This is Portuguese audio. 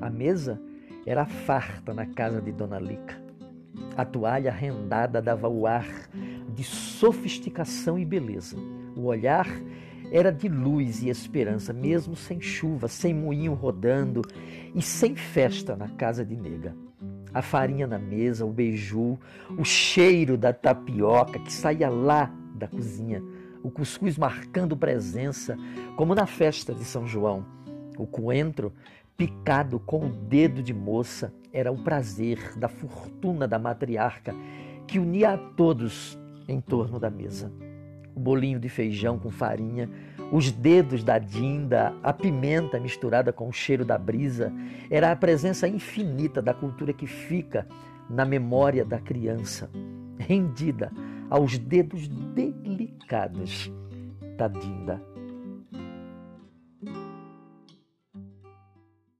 A mesa era farta na casa de Dona Lica. A toalha rendada dava o ar de sofisticação e beleza. O olhar era de luz e esperança, mesmo sem chuva, sem moinho rodando e sem festa na casa de nega. A farinha na mesa, o beiju, o cheiro da tapioca que saía lá da cozinha, o cuscuz marcando presença, como na festa de São João. O coentro picado com o dedo de moça era o prazer da fortuna da matriarca que unia a todos em torno da mesa o bolinho de feijão com farinha, os dedos da dinda, a pimenta misturada com o cheiro da brisa, era a presença infinita da cultura que fica na memória da criança, rendida aos dedos delicados da dinda.